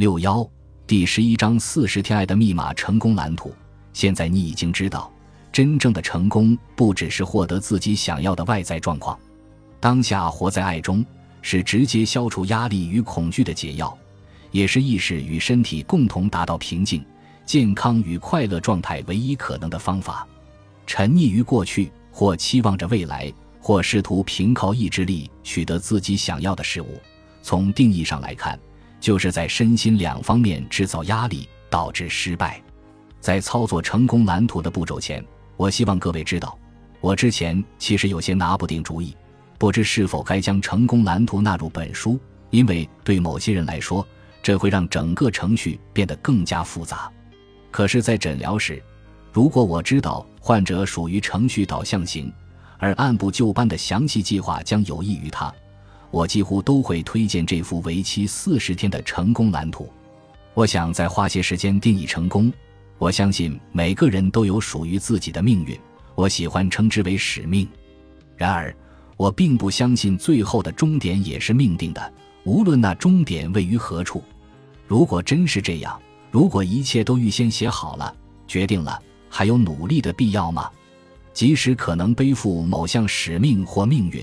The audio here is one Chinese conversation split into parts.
六幺第十一章四十天爱的密码成功蓝图。现在你已经知道，真正的成功不只是获得自己想要的外在状况。当下活在爱中，是直接消除压力与恐惧的解药，也是意识与身体共同达到平静、健康与快乐状态唯一可能的方法。沉溺于过去，或期望着未来，或试图凭靠意志力取得自己想要的事物，从定义上来看。就是在身心两方面制造压力，导致失败。在操作成功蓝图的步骤前，我希望各位知道，我之前其实有些拿不定主意，不知是否该将成功蓝图纳入本书，因为对某些人来说，这会让整个程序变得更加复杂。可是，在诊疗时，如果我知道患者属于程序导向型，而按部就班的详细计划将有益于他。我几乎都会推荐这幅为期四十天的成功蓝图。我想再花些时间定义成功。我相信每个人都有属于自己的命运，我喜欢称之为使命。然而，我并不相信最后的终点也是命定的，无论那终点位于何处。如果真是这样，如果一切都预先写好了、决定了，还有努力的必要吗？即使可能背负某项使命或命运。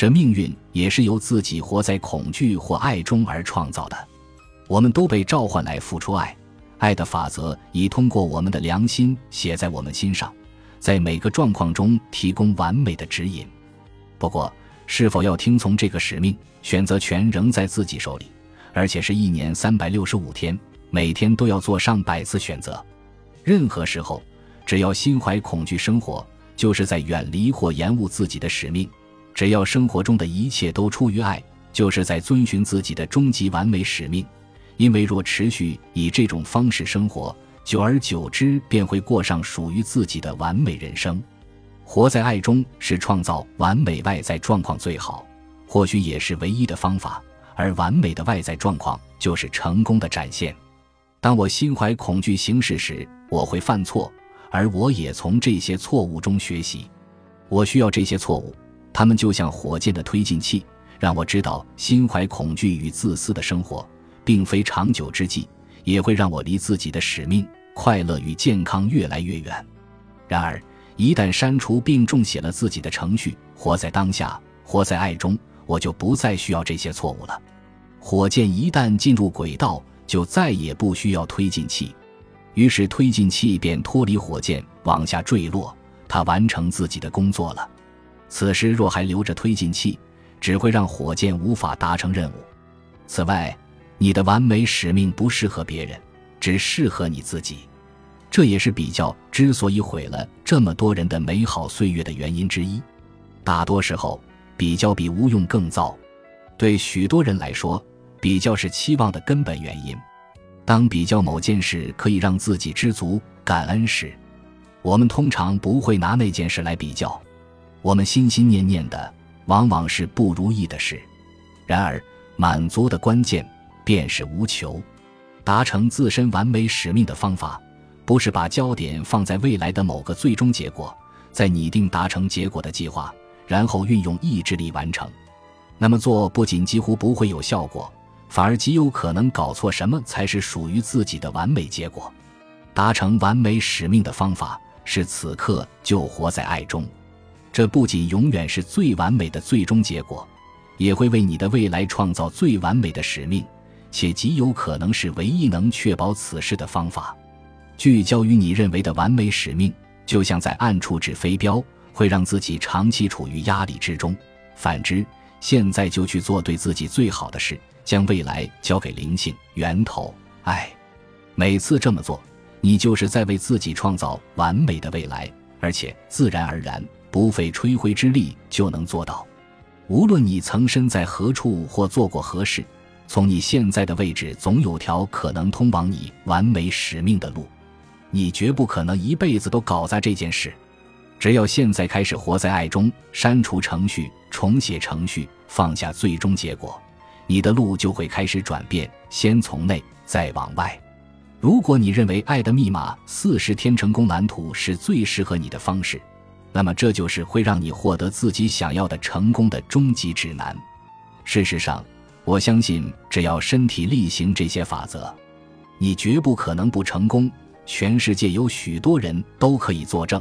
这命运也是由自己活在恐惧或爱中而创造的。我们都被召唤来付出爱，爱的法则已通过我们的良心写在我们心上，在每个状况中提供完美的指引。不过，是否要听从这个使命，选择权仍在自己手里，而且是一年三百六十五天，每天都要做上百次选择。任何时候，只要心怀恐惧生活，就是在远离或延误自己的使命。只要生活中的一切都出于爱，就是在遵循自己的终极完美使命。因为若持续以这种方式生活，久而久之便会过上属于自己的完美人生。活在爱中是创造完美外在状况最好，或许也是唯一的方法。而完美的外在状况就是成功的展现。当我心怀恐惧行事时，我会犯错，而我也从这些错误中学习。我需要这些错误。他们就像火箭的推进器，让我知道心怀恐惧与自私的生活并非长久之计，也会让我离自己的使命、快乐与健康越来越远。然而，一旦删除并重写了自己的程序，活在当下，活在爱中，我就不再需要这些错误了。火箭一旦进入轨道，就再也不需要推进器，于是推进器便脱离火箭往下坠落，它完成自己的工作了。此时若还留着推进器，只会让火箭无法达成任务。此外，你的完美使命不适合别人，只适合你自己。这也是比较之所以毁了这么多人的美好岁月的原因之一。大多时候，比较比无用更糟。对许多人来说，比较是期望的根本原因。当比较某件事可以让自己知足感恩时，我们通常不会拿那件事来比较。我们心心念念的往往是不如意的事，然而满足的关键便是无求。达成自身完美使命的方法，不是把焦点放在未来的某个最终结果，在拟定达成结果的计划，然后运用意志力完成。那么做不仅几乎不会有效果，反而极有可能搞错什么才是属于自己的完美结果。达成完美使命的方法是此刻就活在爱中。这不仅永远是最完美的最终结果，也会为你的未来创造最完美的使命，且极有可能是唯一能确保此事的方法。聚焦于你认为的完美使命，就像在暗处指飞镖，会让自己长期处于压力之中。反之，现在就去做对自己最好的事，将未来交给灵性源头哎。每次这么做，你就是在为自己创造完美的未来，而且自然而然。不费吹灰之力就能做到。无论你曾身在何处或做过何事，从你现在的位置总有条可能通往你完美使命的路。你绝不可能一辈子都搞砸这件事。只要现在开始活在爱中，删除程序，重写程序，放下最终结果，你的路就会开始转变。先从内，再往外。如果你认为《爱的密码》四十天成功蓝图是最适合你的方式，那么，这就是会让你获得自己想要的成功的终极指南。事实上，我相信，只要身体力行这些法则，你绝不可能不成功。全世界有许多人都可以作证。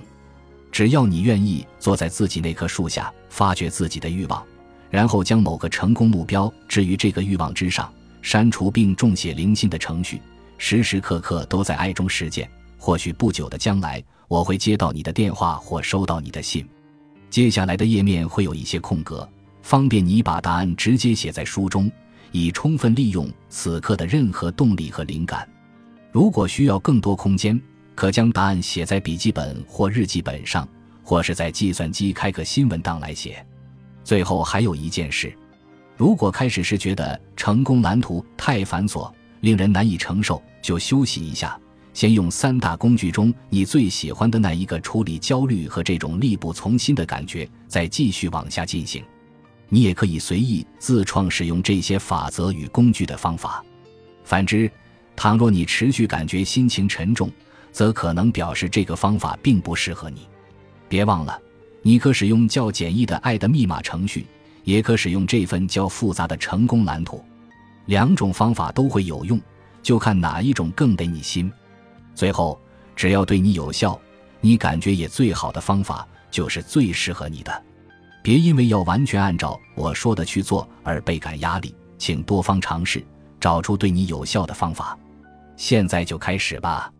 只要你愿意坐在自己那棵树下，发掘自己的欲望，然后将某个成功目标置于这个欲望之上，删除并重写灵性的程序，时时刻刻都在爱中实践。或许不久的将来，我会接到你的电话或收到你的信。接下来的页面会有一些空格，方便你把答案直接写在书中，以充分利用此刻的任何动力和灵感。如果需要更多空间，可将答案写在笔记本或日记本上，或是在计算机开个新文档来写。最后还有一件事：如果开始时觉得成功蓝图太繁琐，令人难以承受，就休息一下，先用三大工具中你最喜欢的那一个处理焦虑和这种力不从心的感觉，再继续往下进行。你也可以随意自创使用这些法则与工具的方法。反之，倘若你持续感觉心情沉重，则可能表示这个方法并不适合你。别忘了，你可使用较简易的“爱的密码”程序，也可使用这份较复杂的成功蓝图。两种方法都会有用，就看哪一种更得你心。最后，只要对你有效，你感觉也最好的方法，就是最适合你的。别因为要完全按照我说的去做而倍感压力，请多方尝试，找出对你有效的方法。现在就开始吧。